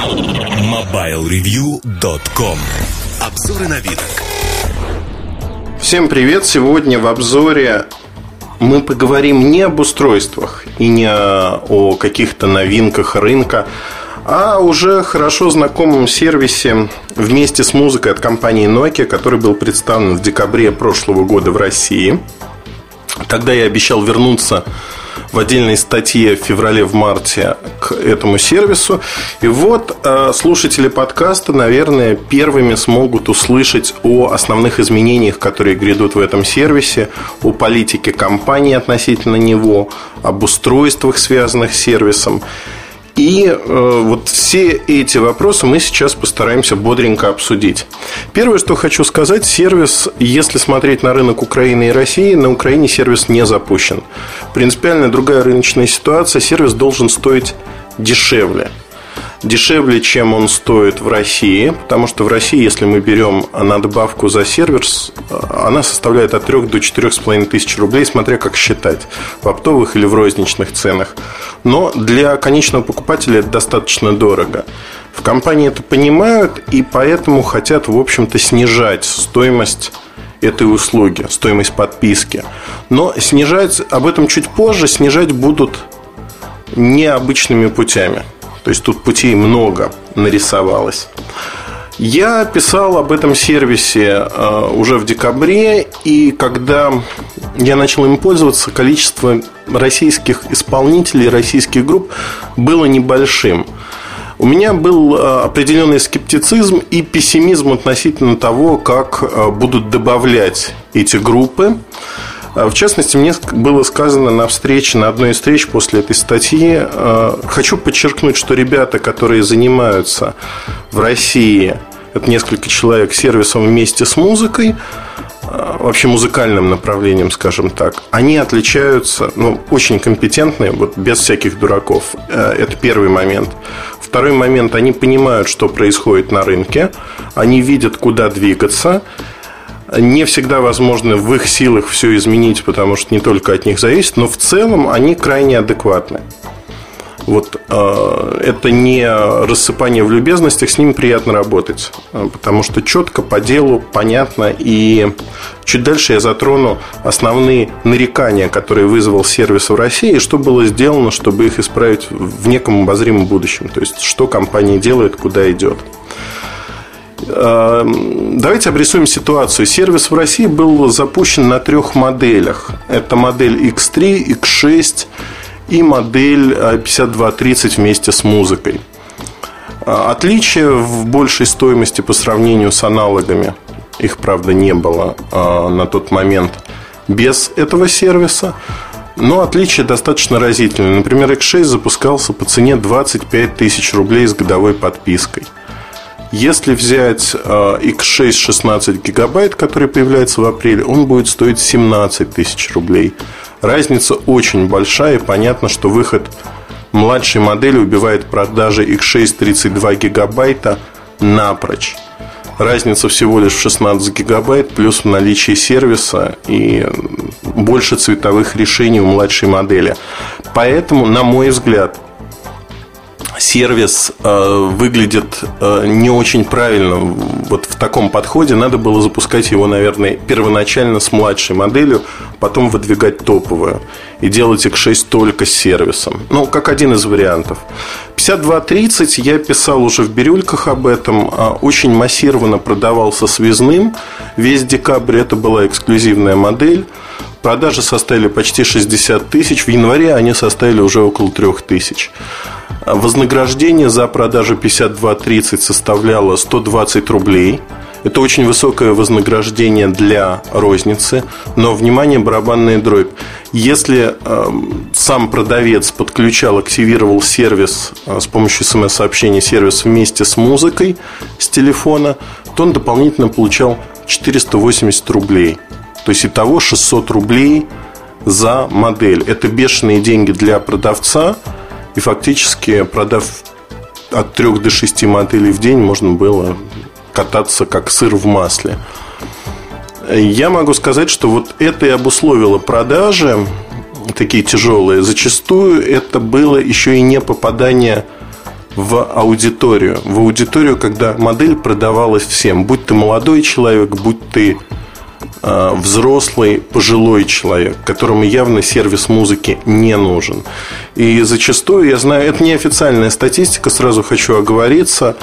MobileReview.com Обзоры на вид. Всем привет! Сегодня в обзоре мы поговорим не об устройствах и не о каких-то новинках рынка, а уже хорошо знакомом сервисе вместе с музыкой от компании Nokia, который был представлен в декабре прошлого года в России. Тогда я обещал вернуться в отдельной статье в феврале, в марте к этому сервису. И вот э, слушатели подкаста, наверное, первыми смогут услышать о основных изменениях, которые грядут в этом сервисе, о политике компании относительно него, об устройствах, связанных с сервисом. И э, вот все эти вопросы мы сейчас постараемся бодренько обсудить. Первое, что хочу сказать, сервис, если смотреть на рынок Украины и России, на Украине сервис не запущен. Принципиально другая рыночная ситуация, сервис должен стоить дешевле дешевле, чем он стоит в России, потому что в России, если мы берем надбавку за сервер, она составляет от 3 до 4,5 тысяч рублей, смотря как считать, в оптовых или в розничных ценах. Но для конечного покупателя это достаточно дорого. В компании это понимают и поэтому хотят, в общем-то, снижать стоимость этой услуги, стоимость подписки. Но снижать, об этом чуть позже, снижать будут необычными путями. То есть тут путей много нарисовалось. Я писал об этом сервисе э, уже в декабре, и когда я начал им пользоваться, количество российских исполнителей, российских групп было небольшим. У меня был э, определенный скептицизм и пессимизм относительно того, как э, будут добавлять эти группы. А, в частности, мне было сказано на встрече, на одной из встреч после этой статьи, а, хочу подчеркнуть, что ребята, которые занимаются в России, это несколько человек сервисом вместе с музыкой, а, вообще музыкальным направлением, скажем так, они отличаются, ну, очень компетентные, вот без всяких дураков. Это первый момент. Второй момент, они понимают, что происходит на рынке, они видят, куда двигаться, не всегда возможно в их силах все изменить, потому что не только от них зависит, но в целом они крайне адекватны. Вот э, это не рассыпание в любезностях, с ними приятно работать, э, потому что четко, по делу, понятно. И чуть дальше я затрону основные нарекания, которые вызвал сервис в России, и что было сделано, чтобы их исправить в неком обозримом будущем. То есть, что компания делает, куда идет. Эм, давайте обрисуем ситуацию. Сервис в России был запущен на трех моделях. Это модель X3, X6 и модель 5230 э, вместе с музыкой. Э, отличия в большей стоимости по сравнению с аналогами, их, правда, не было э, на тот момент без этого сервиса. Но отличия достаточно разительные. Например, X6 запускался по цене 25 тысяч рублей с годовой подпиской – если взять X6 э, 16 гигабайт, который появляется в апреле, он будет стоить 17 тысяч рублей. Разница очень большая, и понятно, что выход младшей модели убивает продажи X6 32 гигабайта напрочь. Разница всего лишь в 16 гигабайт, плюс в наличии сервиса и больше цветовых решений у младшей модели. Поэтому, на мой взгляд, сервис э, выглядит э, не очень правильно. Вот в таком подходе надо было запускать его, наверное, первоначально с младшей моделью, потом выдвигать топовую и делать X6 только с сервисом. Ну, как один из вариантов. 5230 я писал уже в бирюльках об этом. А, очень массированно продавался связным. Весь декабрь это была эксклюзивная модель. Продажи составили почти 60 тысяч. В январе они составили уже около 3 тысяч. Вознаграждение за продажу 52.30 составляло 120 рублей. Это очень высокое вознаграждение для розницы, но, внимание, барабанная дробь. Если э, сам продавец подключал, активировал сервис э, с помощью смс-сообщения, сервис вместе с музыкой с телефона, то он дополнительно получал 480 рублей. То есть, итого 600 рублей за модель. Это бешеные деньги для продавца – и фактически, продав от 3 до 6 моделей в день, можно было кататься как сыр в масле. Я могу сказать, что вот это и обусловило продажи такие тяжелые. Зачастую это было еще и не попадание в аудиторию. В аудиторию, когда модель продавалась всем. Будь ты молодой человек, будь ты взрослый, пожилой человек, которому явно сервис музыки не нужен. И зачастую, я знаю, это не официальная статистика, сразу хочу оговориться,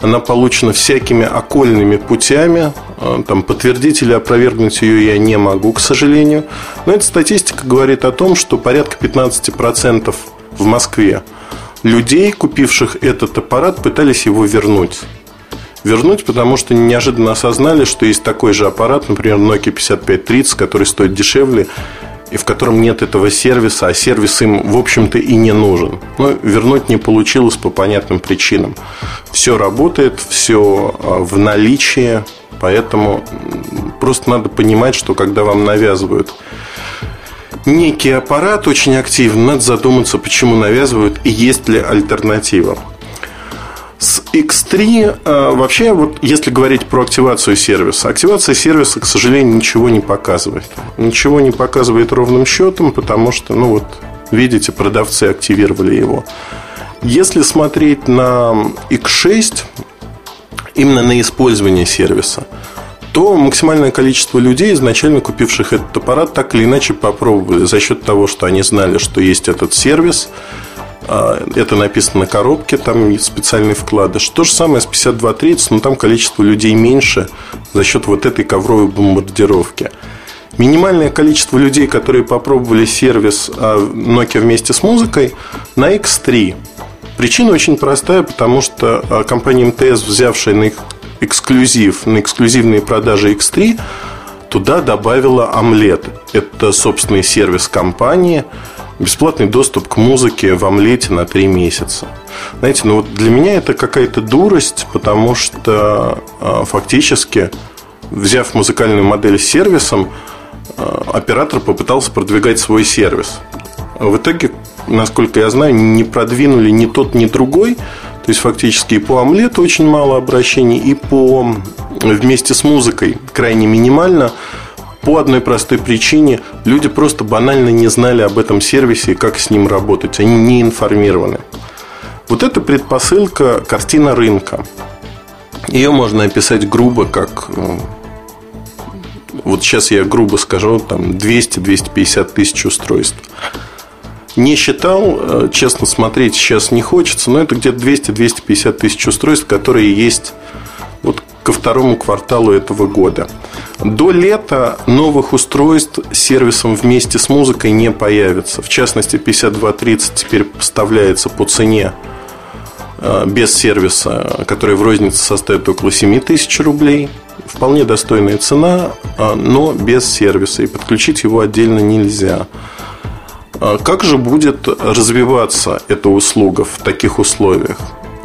она получена всякими окольными путями. Э, там, подтвердить или опровергнуть ее я не могу, к сожалению. Но эта статистика говорит о том, что порядка 15% в Москве людей, купивших этот аппарат, пытались его вернуть. Вернуть, потому что неожиданно осознали, что есть такой же аппарат, например, Nokia 5530, который стоит дешевле, и в котором нет этого сервиса, а сервис им, в общем-то, и не нужен. Но вернуть не получилось по понятным причинам. Все работает, все а, в наличии, поэтому просто надо понимать, что когда вам навязывают некий аппарат очень активно, надо задуматься, почему навязывают и есть ли альтернатива. С X3 э, вообще, вот если говорить про активацию сервиса, активация сервиса, к сожалению, ничего не показывает. Ничего не показывает ровным счетом, потому что, ну вот, видите, продавцы активировали его. Если смотреть на X6, именно на использование сервиса, то максимальное количество людей, изначально купивших этот аппарат, так или иначе попробовали за счет того, что они знали, что есть этот сервис – это написано на коробке, там специальный вкладыш. То же самое с 5230, но там количество людей меньше за счет вот этой ковровой бомбардировки. Минимальное количество людей, которые попробовали сервис а, Nokia вместе с музыкой, на X3. Причина очень простая, потому что а, компания МТС, взявшая на эксклюзив, на эксклюзивные продажи X3, туда добавила омлет. Это собственный сервис компании – бесплатный доступ к музыке в омлете на три месяца. Знаете, ну вот для меня это какая-то дурость, потому что э, фактически, взяв музыкальную модель с сервисом, э, оператор попытался продвигать свой сервис. В итоге, насколько я знаю, не продвинули ни тот, ни другой. То есть, фактически и по омлету очень мало обращений, и по вместе с музыкой крайне минимально – по одной простой причине люди просто банально не знали об этом сервисе и как с ним работать. Они не информированы. Вот это предпосылка картина рынка. Ее можно описать грубо как э, вот сейчас я грубо скажу, там 200-250 тысяч устройств. Не считал, э, честно смотреть сейчас не хочется, но это где-то 200-250 тысяч устройств, которые есть вот ко второму кварталу этого года. До лета новых устройств сервисом вместе с музыкой не появится. В частности, 5230 теперь поставляется по цене э, без сервиса, который в рознице составит около 7 тысяч рублей. Вполне достойная цена, э, но без сервиса. И подключить его отдельно нельзя. Э, как же будет развиваться эта услуга в таких условиях?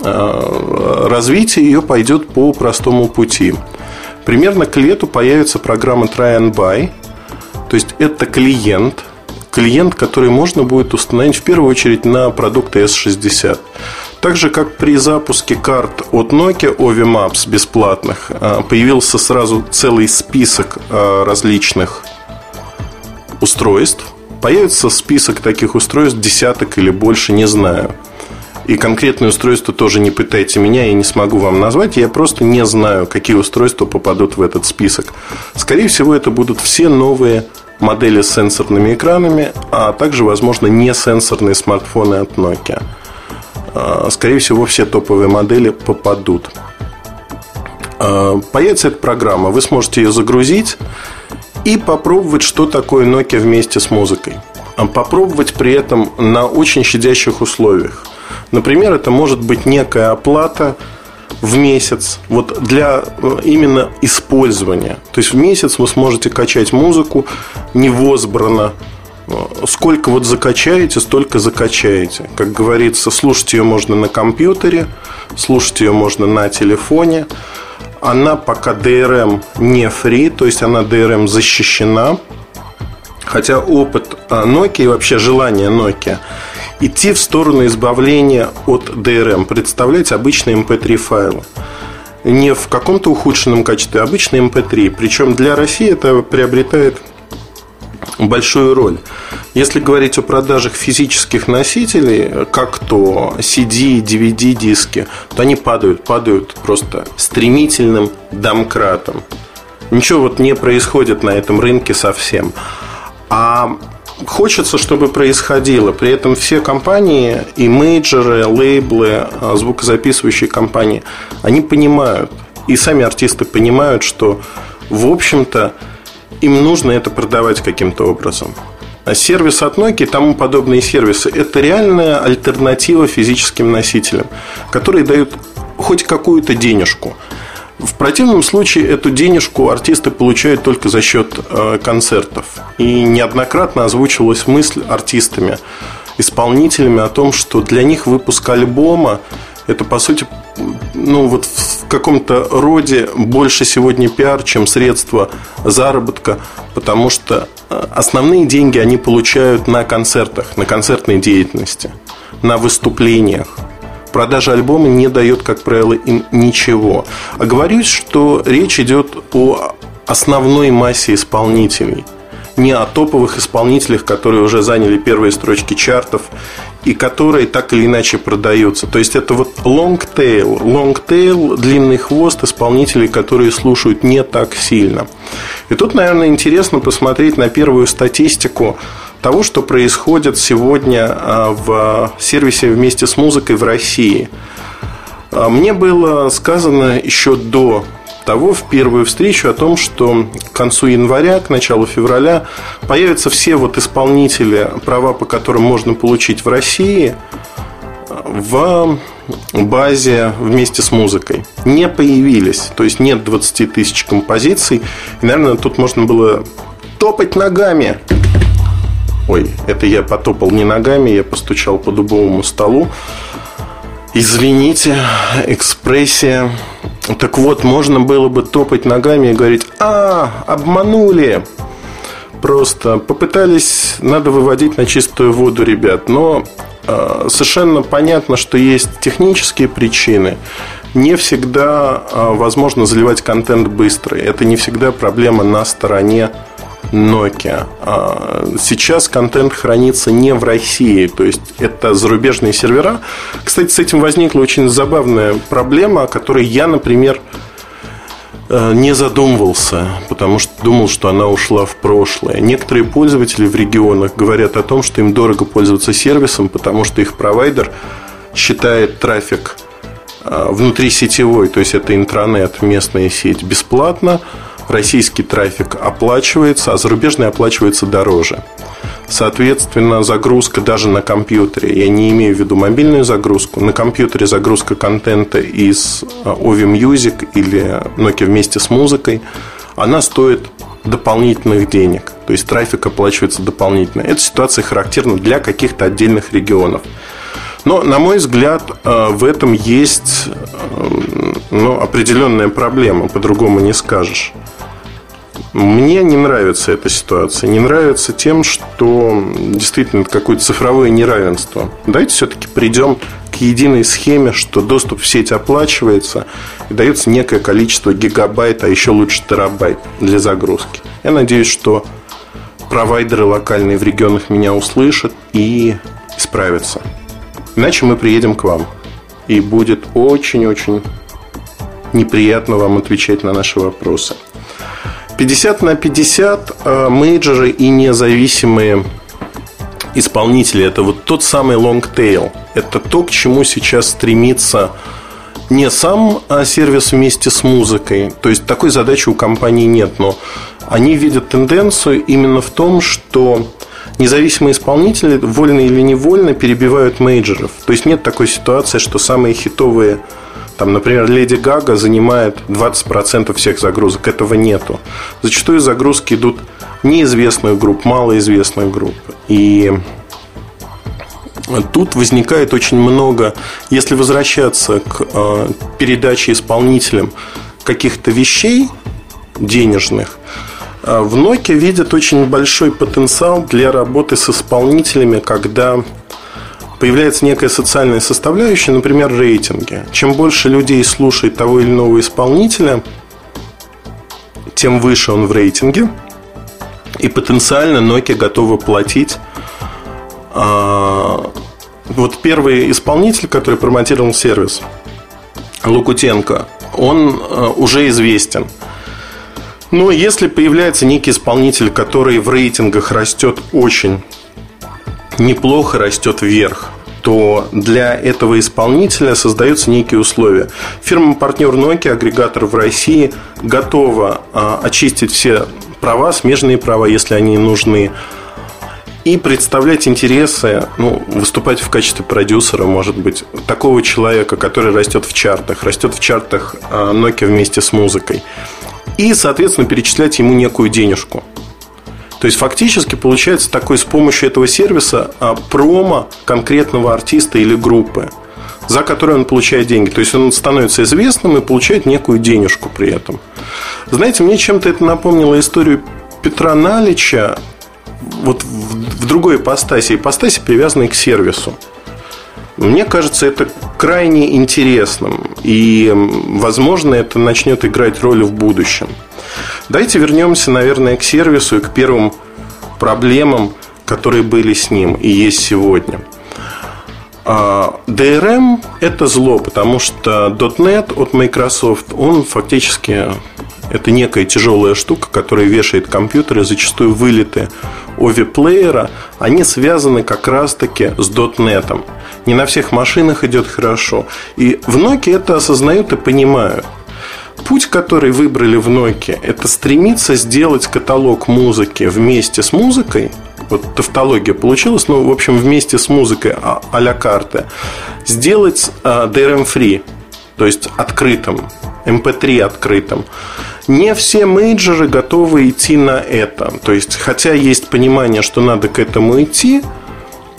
Развитие ее пойдет по простому пути – Примерно к лету появится программа Try and Buy. То есть это клиент, клиент, который можно будет установить в первую очередь на продукты S60. Так же, как при запуске карт от Nokia Ovi Maps бесплатных, а, появился сразу целый список а, различных устройств. Появится список таких устройств, десяток или больше, не знаю. И конкретное устройство тоже не пытайте меня, я не смогу вам назвать. Я просто не знаю, какие устройства попадут в этот список. Скорее всего, это будут все новые модели с сенсорными экранами, а также, возможно, не сенсорные смартфоны от Nokia. А, скорее всего, все топовые модели попадут. А, появится эта программа, вы сможете ее загрузить и попробовать, что такое Nokia вместе с музыкой. А попробовать при этом на очень щадящих условиях – Например, это может быть некая оплата в месяц вот для э, именно использования. То есть в месяц вы сможете качать музыку невозбранно. Э, сколько вот закачаете, столько закачаете. Как говорится, слушать ее можно на компьютере, слушать ее можно на телефоне. Она пока DRM не free, то есть она DRM защищена. Хотя опыт э, Nokia и вообще желание Nokia идти в сторону избавления от DRM, представлять обычные MP3 файлы. Не в каком-то ухудшенном качестве, а обычные MP3. Причем для России это приобретает большую роль. Если говорить о продажах физических носителей, как то CD, DVD диски, то они падают, падают просто стремительным домкратом. Ничего вот не происходит на этом рынке совсем. А хочется, чтобы происходило. При этом все компании, и мейджоры, лейблы, а, звукозаписывающие компании, они понимают, и сами артисты понимают, что, в общем-то, им нужно это продавать каким-то образом. А сервис от Nokia и тому подобные сервисы – это реальная альтернатива физическим носителям, которые дают хоть какую-то денежку. В противном случае эту денежку артисты получают только за счет э, концертов. И неоднократно озвучивалась мысль артистами, исполнителями о том, что для них выпуск альбома это по сути ну вот в каком-то роде больше сегодня пиар, чем средство заработка, потому что э, основные деньги они получают на концертах, на концертной деятельности, на выступлениях. Продажа альбома не дает, как правило, им ничего. А говорюсь, что речь идет о основной массе исполнителей – не о топовых исполнителях, которые уже заняли первые строчки чартов и которые так или иначе продаются. То есть это вот long tail, long tail, длинный хвост исполнителей, которые слушают не так сильно. И тут, наверное, интересно посмотреть на первую статистику того, что происходит сегодня а, в сервисе вместе с музыкой в России. А, мне было сказано еще до того в первую встречу о том, что к концу января, к началу февраля появятся все вот исполнители, права по которым можно получить в России, в базе вместе с музыкой. Не появились, то есть нет 20 тысяч композиций. И, наверное, тут можно было топать ногами. Ой, это я потопал не ногами, я постучал по дубовому столу. Извините, экспрессия. Так вот, можно было бы топать ногами и говорить, а, обманули. Просто попытались, надо выводить на чистую воду, ребят. Но э, совершенно понятно, что есть технические причины. Не всегда э, возможно заливать контент быстро. Это не всегда проблема на стороне Nokia. А, сейчас контент хранится не в России, то есть это зарубежные сервера. Кстати, с этим возникла очень забавная проблема, о которой я, например, э, не задумывался, потому что думал, что она ушла в прошлое. Некоторые пользователи в регионах говорят о том, что им дорого пользоваться сервисом, потому что их провайдер считает трафик э, внутрисетевой, то есть это интранет, местная сеть, бесплатно, российский трафик оплачивается, а зарубежный оплачивается дороже. Соответственно, загрузка даже на компьютере, я не имею в виду мобильную загрузку, на компьютере загрузка контента из Ovi а, Music или Nokia вместе с музыкой, она стоит дополнительных денег. То есть трафик оплачивается дополнительно. Эта ситуация характерна для каких-то отдельных регионов. Но, на мой взгляд, а, в этом есть ну, определенная проблема, по-другому не скажешь. Мне не нравится эта ситуация. Не нравится тем, что действительно какое-то цифровое неравенство. Давайте все-таки придем к единой схеме, что доступ в сеть оплачивается и дается некое количество гигабайт, а еще лучше терабайт для загрузки. Я надеюсь, что провайдеры локальные в регионах меня услышат и исправятся. Иначе мы приедем к вам. И будет очень-очень неприятно вам отвечать на наши вопросы. 50 на 50 э, мейджоры и независимые исполнители. Это вот тот самый long tail. Это то, к чему сейчас стремится не сам а сервис вместе с музыкой. То есть такой задачи у компании нет, но они видят тенденцию именно в том, что независимые исполнители, вольно или невольно, перебивают мейджеров. То есть нет такой ситуации, что самые хитовые там, например, Леди Гага занимает 20% всех загрузок. Этого нету. Зачастую загрузки идут неизвестных групп, малоизвестных групп. И тут возникает очень много, если возвращаться к э, передаче исполнителям каких-то вещей денежных, э, в Nokia видят очень большой потенциал для работы с исполнителями, когда появляется некая социальная составляющая, например, рейтинги. Чем больше людей слушает того или иного исполнителя, тем выше он в рейтинге. И потенциально Nokia готова платить а, вот первый исполнитель, который промотировал сервис, Лукутенко, он а, уже известен. Но если появляется некий исполнитель, который в рейтингах растет очень неплохо, растет вверх, то для этого исполнителя создаются некие условия. Фирма-партнер Nokia, агрегатор в России, готова а, очистить все права, смежные права, если они нужны, и представлять интересы, ну, выступать в качестве продюсера, может быть, такого человека, который растет в чартах, растет в чартах а, Nokia вместе с музыкой. И, соответственно, перечислять ему некую денежку. То есть фактически получается такой с помощью этого сервиса а, промо конкретного артиста или группы, за который он получает деньги. То есть он становится известным и получает некую денежку при этом. Знаете, мне чем-то это напомнило историю Петра Налича вот в, в другой ипостаси, ипостаси, привязанной к сервису. Мне кажется, это крайне интересным. И, возможно, это начнет играть роль в будущем. Давайте вернемся, наверное, к сервису и к первым проблемам, которые были с ним и есть сегодня. А, DRM – это зло, потому что .NET от Microsoft, он фактически это некая тяжелая штука, которая вешает компьютеры, зачастую вылеты OV-плеера, они связаны как раз-таки с .NET. Не на всех машинах идет хорошо. И в Nokia это осознают и понимают. Путь, который выбрали в Nokia, это стремиться сделать каталог музыки вместе с музыкой. Вот тавтология получилась, но, в общем, вместе с музыкой а- а-ля карты. Сделать а, DRM-free, то есть открытым, MP3 открытым. Не все мейджоры готовы идти на это. То есть, хотя есть понимание, что надо к этому идти,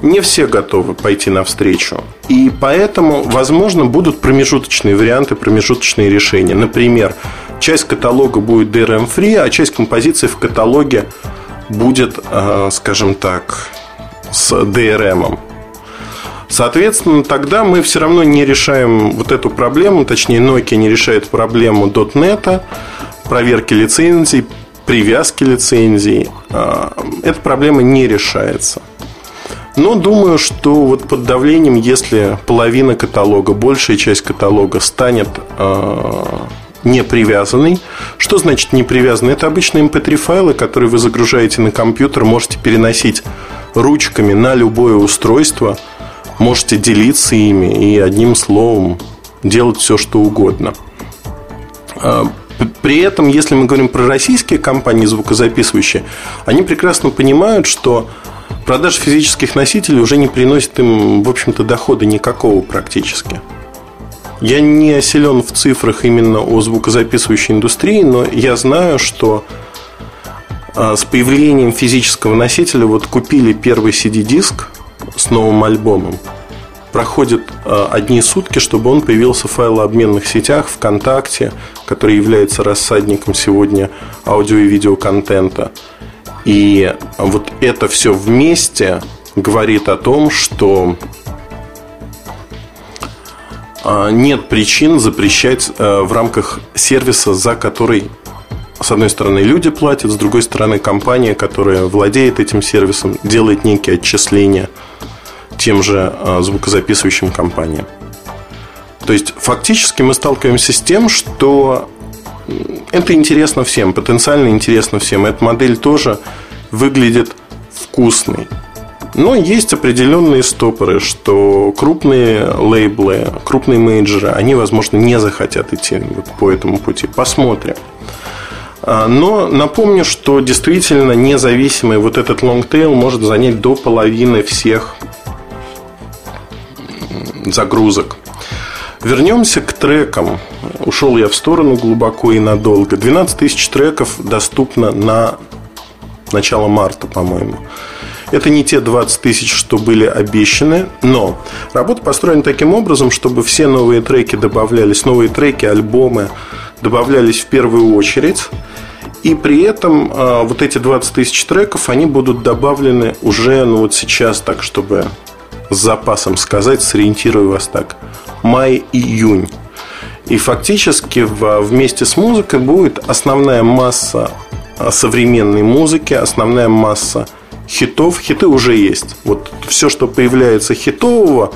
не все готовы пойти навстречу. И поэтому, возможно, будут промежуточные варианты, промежуточные решения. Например, часть каталога будет DRM-free, а часть композиций в каталоге будет, э, скажем так, с DRM. Соответственно, тогда мы все равно не решаем вот эту проблему, точнее, Nokia не решает проблему .NET, проверки лицензий, привязки лицензий. Э, эта проблема не решается. Но думаю, что вот под давлением, если половина каталога, большая часть каталога станет э, не привязанной. Что значит не привязанный? Это обычные MP3 эм файлы, которые вы загружаете на компьютер, можете переносить ручками на любое устройство, можете делиться ими и одним словом делать все, что угодно. А, при этом, если мы говорим про российские компании звукозаписывающие, они прекрасно понимают, что продажа физических носителей уже не приносит им, в общем-то, дохода никакого практически. Я не силен в цифрах именно о звукозаписывающей индустрии, но я знаю, что а, с появлением физического носителя вот купили первый CD-диск с новым альбомом. Проходят а, одни сутки, чтобы он появился в файлообменных сетях ВКонтакте, который является рассадником сегодня аудио и видеоконтента. И вот это все вместе говорит о том, что а, нет причин запрещать э, в рамках сервиса, за который с одной стороны люди платят, с другой стороны компания, которая владеет этим сервисом, делает некие отчисления тем же э, звукозаписывающим компаниям. То есть фактически мы сталкиваемся с тем, что это интересно всем, потенциально интересно всем. Эта модель тоже выглядит вкусной. Но есть определенные стопоры, что крупные лейблы, крупные менеджеры, они, возможно, не захотят идти вот по этому пути. Посмотрим. А, но напомню, что действительно независимый вот этот long tail может занять до половины всех загрузок. Вернемся к трекам. Ушел я в сторону глубоко и надолго. 12 тысяч треков доступно на начало марта, по-моему. Это не те 20 тысяч, что были обещаны, но работа построена таким образом, чтобы все новые треки добавлялись, новые треки, альбомы добавлялись в первую очередь. И при этом э, вот эти 20 тысяч треков, они будут добавлены уже, ну вот сейчас, так чтобы с запасом сказать, сориентирую вас так, май-июнь. И фактически вместе с музыкой будет основная масса современной музыки, основная масса хитов. Хиты уже есть. Вот все, что появляется хитового,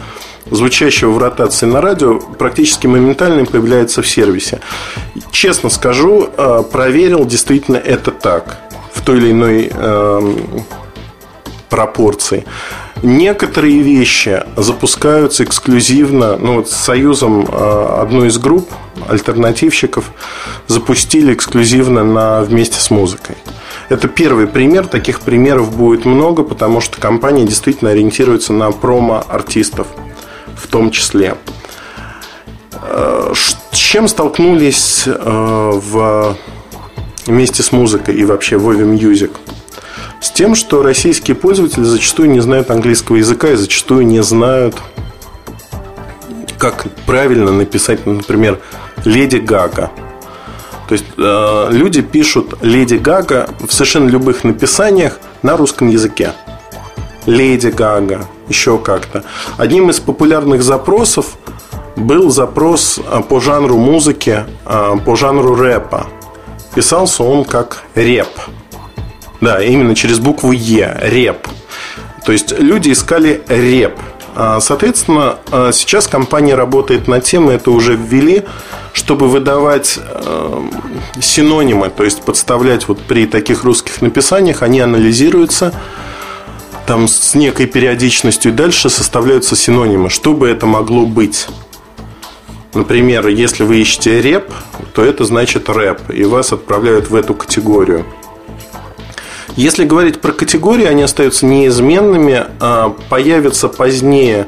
звучащего в ротации на радио, практически моментально появляется в сервисе. Честно скажу, э, проверил, действительно это так. В той или иной пропорции. Некоторые вещи запускаются эксклюзивно. Ну, вот с Союзом э, одной из групп альтернативщиков запустили эксклюзивно на вместе с музыкой. Это первый пример. Таких примеров будет много, потому что компания действительно ориентируется на промо-артистов в том числе. Э, с чем столкнулись э, в, вместе с музыкой и вообще в Вове Music? С тем, что российские пользователи зачастую не знают английского языка и зачастую не знают, как правильно написать, например, «Леди Гага». То есть э, люди пишут «Леди Гага» в совершенно любых написаниях на русском языке. «Леди Гага», еще как-то. Одним из популярных запросов был запрос э, по жанру музыки, э, по жанру рэпа. Писался он как «реп». Да, именно через букву Е. Реп. То есть люди искали реп. А, соответственно, а, сейчас компания работает над тем, и это уже ввели, чтобы выдавать э, синонимы, то есть подставлять вот при таких русских написаниях, они анализируются там с некой периодичностью, и дальше составляются синонимы, что бы это могло быть. Например, если вы ищете реп, то это значит рэп, и вас отправляют в эту категорию. Если говорить про категории, они остаются неизменными. А появится позднее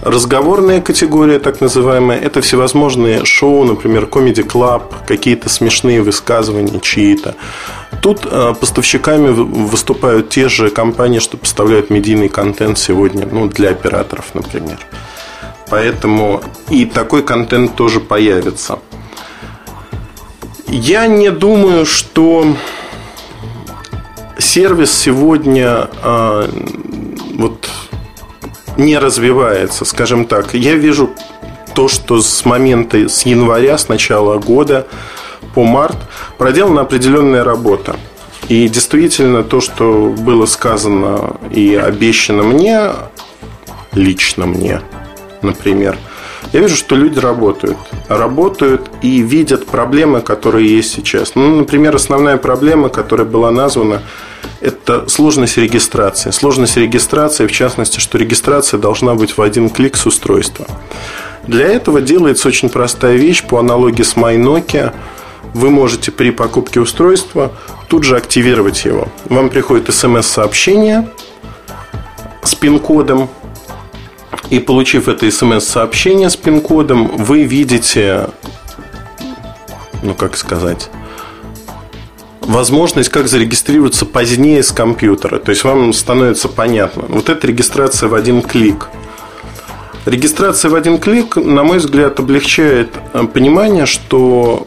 разговорная категория, так называемая. Это всевозможные шоу, например, Comedy Club, какие-то смешные высказывания чьи-то. Тут а, поставщиками выступают те же компании, что поставляют медийный контент сегодня, ну, для операторов, например. Поэтому и такой контент тоже появится. Я не думаю, что сервис сегодня э, вот не развивается, скажем так. Я вижу то, что с момента, с января, с начала года по март проделана определенная работа. И действительно то, что было сказано и обещано мне, лично мне, например, я вижу, что люди работают. Работают и видят проблемы, которые есть сейчас. Ну, например, основная проблема, которая была названа, это сложность регистрации. Сложность регистрации, в частности, что регистрация должна быть в один клик с устройства. Для этого делается очень простая вещь по аналогии с MyNokia. Вы можете при покупке устройства тут же активировать его. Вам приходит смс-сообщение с пин-кодом, и получив это смс-сообщение с пин-кодом, вы видите, ну как сказать, возможность, как зарегистрироваться позднее с компьютера. То есть вам становится понятно. Вот это регистрация в один клик. Регистрация в один клик, на мой взгляд, облегчает э, понимание, что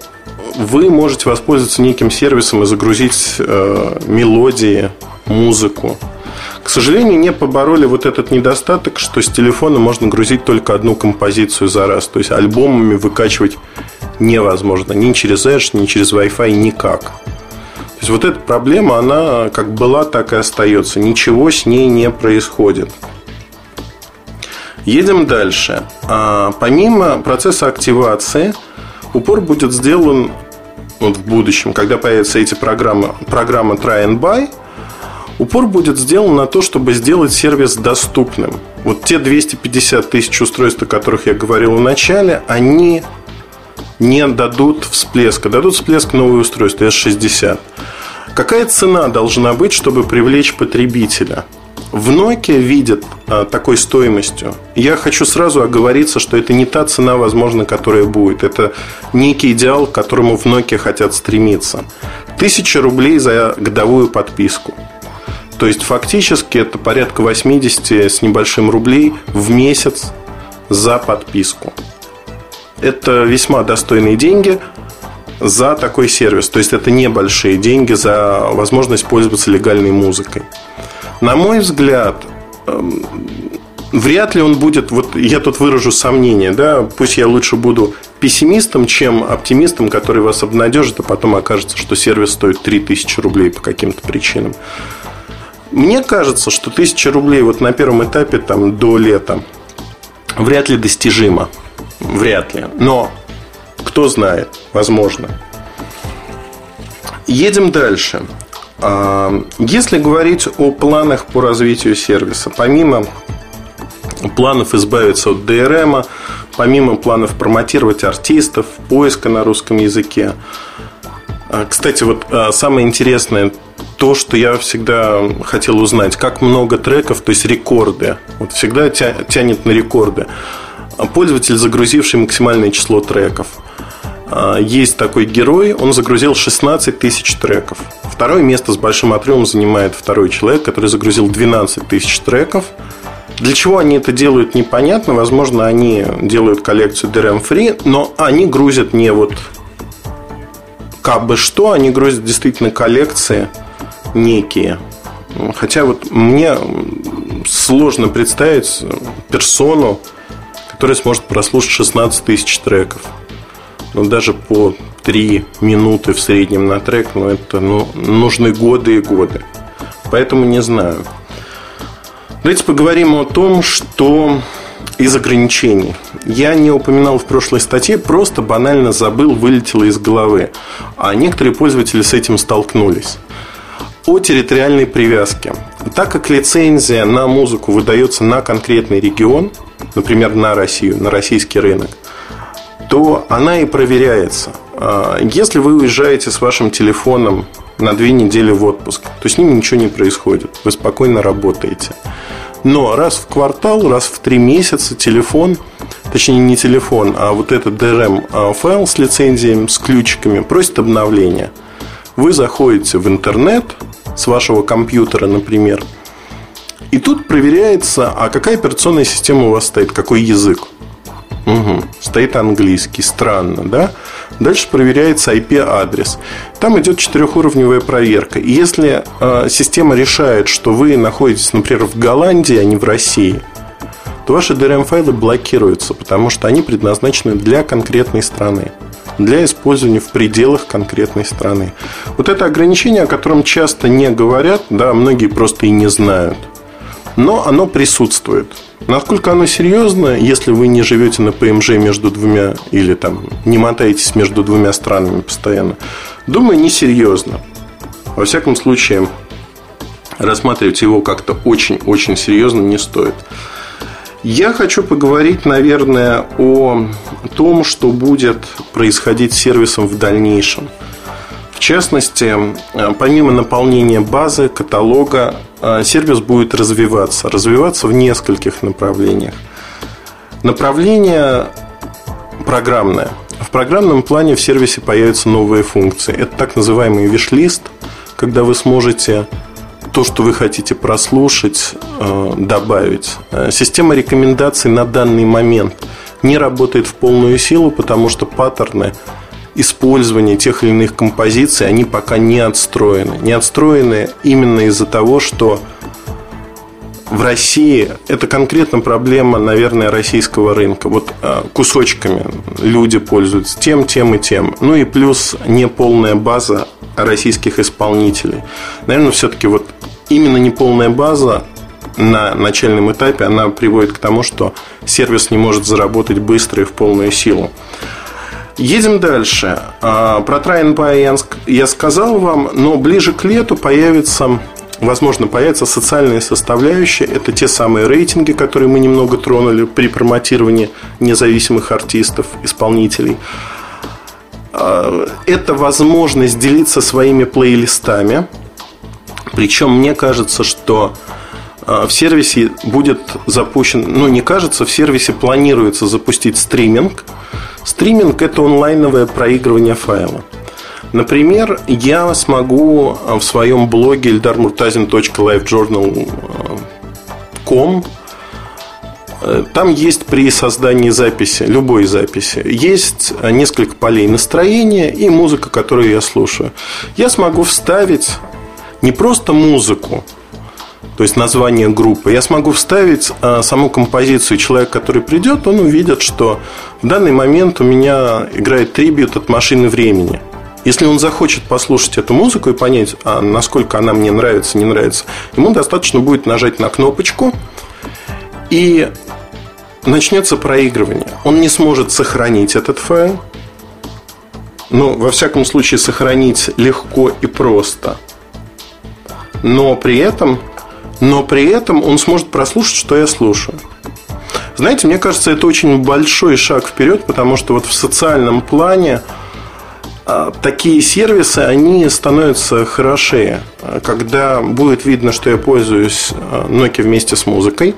вы можете воспользоваться неким сервисом и загрузить э, мелодии, музыку. К сожалению, не побороли вот этот недостаток, что с телефона можно грузить только одну композицию за раз. То есть альбомами выкачивать невозможно. Ни через Edge, ни через Wi-Fi, никак. То есть вот эта проблема, она как была, так и остается. Ничего с ней не происходит. Едем дальше. А, помимо процесса активации, упор будет сделан вот в будущем, когда появятся эти программы, программа Try and Buy – упор будет сделан на то, чтобы сделать сервис доступным. Вот те 250 тысяч устройств, о которых я говорил в начале, они не дадут всплеска. Дадут всплеск новые устройства S60. Какая цена должна быть, чтобы привлечь потребителя? В Nokia видят а, такой стоимостью. Я хочу сразу оговориться, что это не та цена, возможно, которая будет. Это некий идеал, к которому в Nokia хотят стремиться. Тысяча рублей за годовую подписку. То есть фактически это порядка 80 с небольшим рублей в месяц за подписку. Это весьма достойные деньги за такой сервис. То есть это небольшие деньги за возможность пользоваться легальной музыкой. На мой взгляд, эм, вряд ли он будет, вот я тут выражу сомнение, да, пусть я лучше буду пессимистом, чем оптимистом, который вас обнадежит, а потом окажется, что сервис стоит 3000 рублей по каким-то причинам. Мне кажется, что 1000 рублей вот на первом этапе там, до лета вряд ли достижимо. Вряд ли. Но кто знает, возможно. Едем дальше. А, если говорить о планах по развитию сервиса, помимо планов избавиться от DRM, помимо планов промотировать артистов, поиска на русском языке. А, кстати, вот а, самое интересное то, что я всегда хотел узнать, как много треков, то есть рекорды. Вот всегда тянет на рекорды. Пользователь, загрузивший максимальное число треков. Есть такой герой, он загрузил 16 тысяч треков. Второе место с большим отрывом занимает второй человек, который загрузил 12 тысяч треков. Для чего они это делают, непонятно. Возможно, они делают коллекцию DRM-free, но они грузят не вот как бы что, они грузят действительно коллекции некие. Хотя вот мне сложно представить персону, которая сможет прослушать 16 тысяч треков. Ну, даже по 3 минуты в среднем на трек, ну, это ну, нужны годы и годы. Поэтому не знаю. Давайте поговорим о том, что из ограничений. Я не упоминал в прошлой статье, просто банально забыл, вылетело из головы. А некоторые пользователи с этим столкнулись. О территориальной привязке. Так как лицензия на музыку выдается на конкретный регион, например, на Россию, на российский рынок, то она и проверяется. А, если вы уезжаете с вашим телефоном на две недели в отпуск, то с ним ничего не происходит. Вы спокойно работаете. Но раз в квартал, раз в три месяца телефон, точнее не телефон, а вот этот DRM а, файл с лицензиями, с ключиками, просит обновления. Вы заходите в интернет с вашего компьютера, например, и тут проверяется, а какая операционная система у вас стоит, какой язык. Угу. Стоит английский, странно, да? Дальше проверяется IP-адрес. Там идет четырехуровневая проверка. И если э, система решает, что вы находитесь, например, в Голландии, а не в России, то ваши DRM-файлы блокируются, потому что они предназначены для конкретной страны для использования в пределах конкретной страны. Вот это ограничение, о котором часто не говорят, да, многие просто и не знают. Но оно присутствует. Насколько оно серьезно, если вы не живете на ПМЖ между двумя или там не мотаетесь между двумя странами постоянно? Думаю, несерьезно. Во всяком случае, рассматривать его как-то очень-очень серьезно не стоит. Я хочу поговорить, наверное, о том, что будет происходить с сервисом в дальнейшем. В частности, помимо наполнения базы, каталога, сервис будет развиваться. Развиваться в нескольких направлениях. Направление программное. В программном плане в сервисе появятся новые функции. Это так называемый виш-лист, когда вы сможете то, что вы хотите прослушать, а, добавить. А, система рекомендаций на данный момент не работает в полную силу, потому что паттерны использования тех или иных композиций, они пока не отстроены. Не отстроены именно из-за того, что в России это конкретно проблема, наверное, российского рынка. Вот а, кусочками люди пользуются тем, тем и тем. Ну и плюс неполная база российских исполнителей. Наверное, все-таки вот именно неполная база на начальном этапе, она приводит к тому, что сервис не может заработать быстро и в полную силу. Едем дальше. А, про and я сказал вам, но ближе к лету появится возможно, появится социальная составляющая. Это те самые рейтинги, которые мы немного тронули при промотировании независимых артистов, исполнителей. А, это возможность делиться своими плейлистами. Причем мне кажется, что а, в сервисе будет запущен, ну не кажется, в сервисе планируется запустить стриминг – Стриминг – это онлайновое проигрывание файла. Например, я смогу в своем блоге eldarmurtazin.livejournal.com э, там есть при создании записи, любой записи, есть несколько полей настроения и музыка, которую я слушаю. Я смогу вставить не просто музыку, то есть название группы, я смогу вставить а, саму композицию. Человек, который придет, он увидит, что в данный момент у меня играет трибют от машины времени. Если он захочет послушать эту музыку и понять, а насколько она мне нравится, не нравится, ему достаточно будет нажать на кнопочку, и начнется проигрывание. Он не сможет сохранить этот файл, но во всяком случае сохранить легко и просто. Но при этом но при этом он сможет прослушать, что я слушаю. Знаете, мне кажется, это очень большой шаг вперед, потому что вот в социальном плане а, такие сервисы, они становятся хорошее. Когда будет видно, что я пользуюсь а, Nokia вместе с музыкой,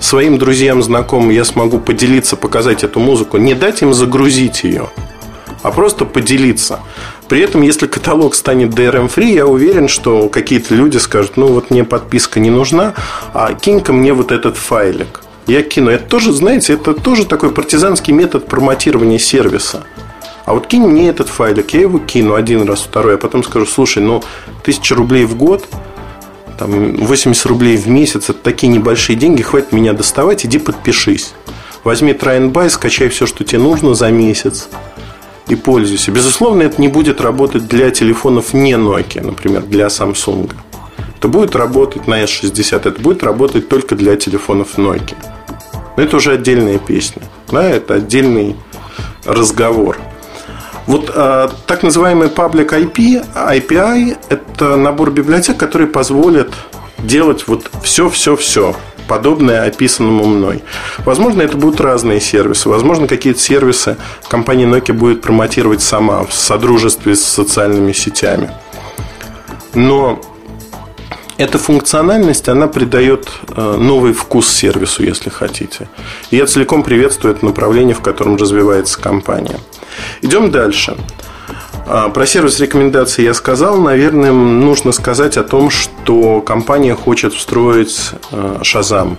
своим друзьям, знакомым я смогу поделиться, показать эту музыку, не дать им загрузить ее, а просто поделиться. При этом, если каталог станет DRM-free, я уверен, что какие-то люди скажут, ну вот мне подписка не нужна, а кинь-ка мне вот этот файлик. Я кину. Это тоже, знаете, это тоже такой партизанский метод промотирования сервиса. А вот кинь мне этот файлик, я его кину один раз, второй, а потом скажу, слушай, ну, тысяча рублей в год, там, 80 рублей в месяц, это такие небольшие деньги, хватит меня доставать, иди подпишись. Возьми try and buy, скачай все, что тебе нужно за месяц и пользуйся. Безусловно, это не будет работать для телефонов не Nokia, например, для Samsung. Это будет работать на S60, это будет работать только для телефонов Nokia. Но это уже отдельная песня. Да, это отдельный разговор. Вот э, так называемый Public IP, API – это набор библиотек, которые позволят делать вот все-все-все подобное описанному мной. Возможно, это будут разные сервисы. Возможно, какие-то сервисы компания Nokia будет промотировать сама в содружестве с социальными сетями. Но эта функциональность, она придает э, новый вкус сервису, если хотите. И я целиком приветствую это направление, в котором развивается компания. Идем дальше. А, про сервис рекомендаций я сказал. Наверное, нужно сказать о том, что компания хочет встроить Shazam.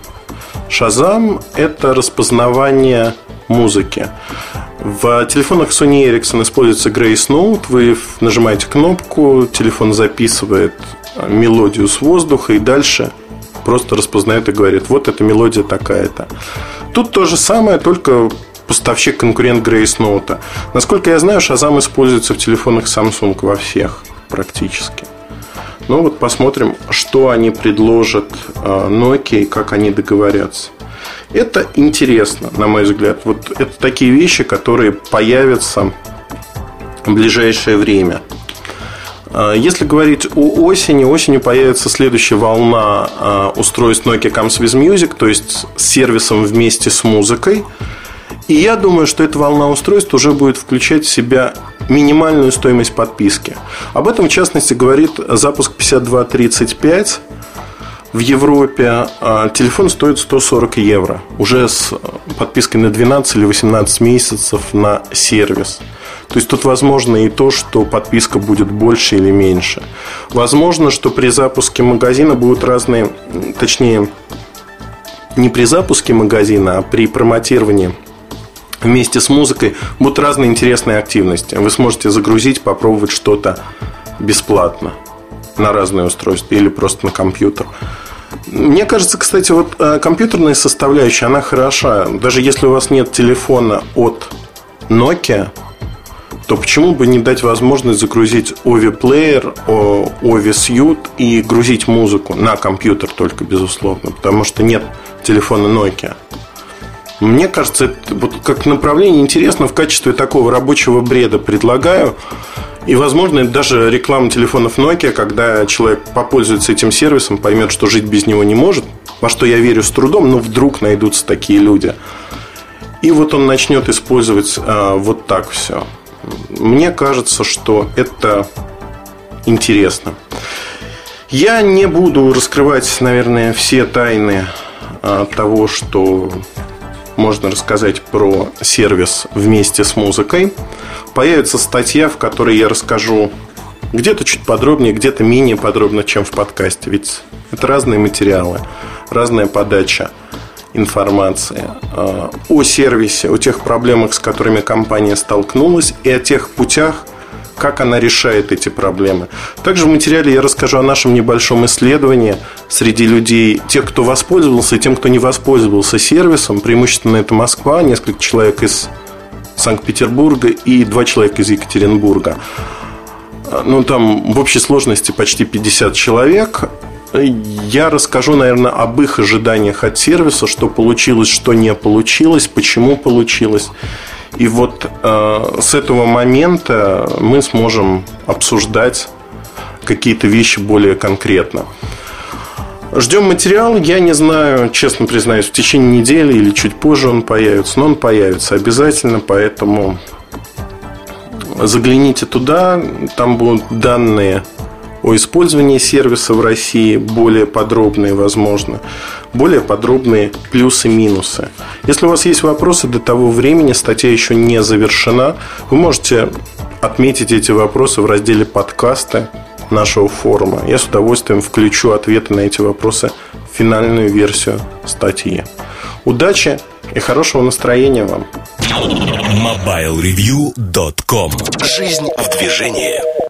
Shazam – это распознавание музыки. В телефонах Sony Ericsson используется Grace Note. Вы нажимаете кнопку, телефон записывает мелодию с воздуха и дальше просто распознает и говорит, вот эта мелодия такая-то. Тут то же самое, только поставщик-конкурент Grace Note. Насколько я знаю, Shazam используется в телефонах Samsung во всех практически. Ну вот посмотрим, что они предложат э, Nokia и как они договорятся. Это интересно, на мой взгляд. Вот это такие вещи, которые появятся в ближайшее время. Э, если говорить о осени, осенью появится следующая волна э, устройств Nokia Comes with Music, то есть с сервисом вместе с музыкой – и я думаю, что эта волна устройств уже будет включать в себя минимальную стоимость подписки. Об этом, в частности, говорит запуск 5235 в Европе. А, телефон стоит 140 евро. Уже с подпиской на 12 или 18 месяцев на сервис. То есть тут возможно и то, что подписка будет больше или меньше. Возможно, что при запуске магазина будут разные, точнее, не при запуске магазина, а при промотировании вместе с музыкой будут разные интересные активности. Вы сможете загрузить, попробовать что-то бесплатно на разные устройства или просто на компьютер. Мне кажется, кстати, вот э, компьютерная составляющая, она хороша. Даже если у вас нет телефона от Nokia, то почему бы не дать возможность загрузить Ovi Player, Ovi Suite и грузить музыку на компьютер только, безусловно, потому что нет телефона Nokia. Мне кажется, это вот как направление интересно в качестве такого рабочего бреда предлагаю. И, возможно, это даже реклама телефонов Nokia, когда человек попользуется этим сервисом, поймет, что жить без него не может, во что я верю с трудом, но вдруг найдутся такие люди. И вот он начнет использовать а, вот так все. Мне кажется, что это интересно. Я не буду раскрывать, наверное, все тайны а, того, что можно рассказать про сервис вместе с музыкой. Появится статья, в которой я расскажу где-то чуть подробнее, где-то менее подробно, чем в подкасте. Ведь это разные материалы, разная подача информации э, о сервисе, о тех проблемах, с которыми компания столкнулась, и о тех путях, как она решает эти проблемы. Также в материале я расскажу о нашем небольшом исследовании среди людей, тех, кто воспользовался и тем, кто не воспользовался сервисом. Преимущественно это Москва, несколько человек из Санкт-Петербурга и два человека из Екатеринбурга. Ну, там в общей сложности почти 50 человек. Я расскажу, наверное, об их ожиданиях от сервиса, что получилось, что не получилось, почему получилось. И вот э, с этого момента мы сможем обсуждать какие-то вещи более конкретно. Ждем материал. Я не знаю, честно признаюсь, в течение недели или чуть позже он появится. Но он появится обязательно, поэтому загляните туда. Там будут данные о использовании сервиса в России, более подробные, возможно, более подробные плюсы-минусы. Если у вас есть вопросы до того времени, статья еще не завершена, вы можете отметить эти вопросы в разделе подкасты нашего форума. Я с удовольствием включу ответы на эти вопросы в финальную версию статьи. Удачи и хорошего настроения вам! MobileReview.com Жизнь в движении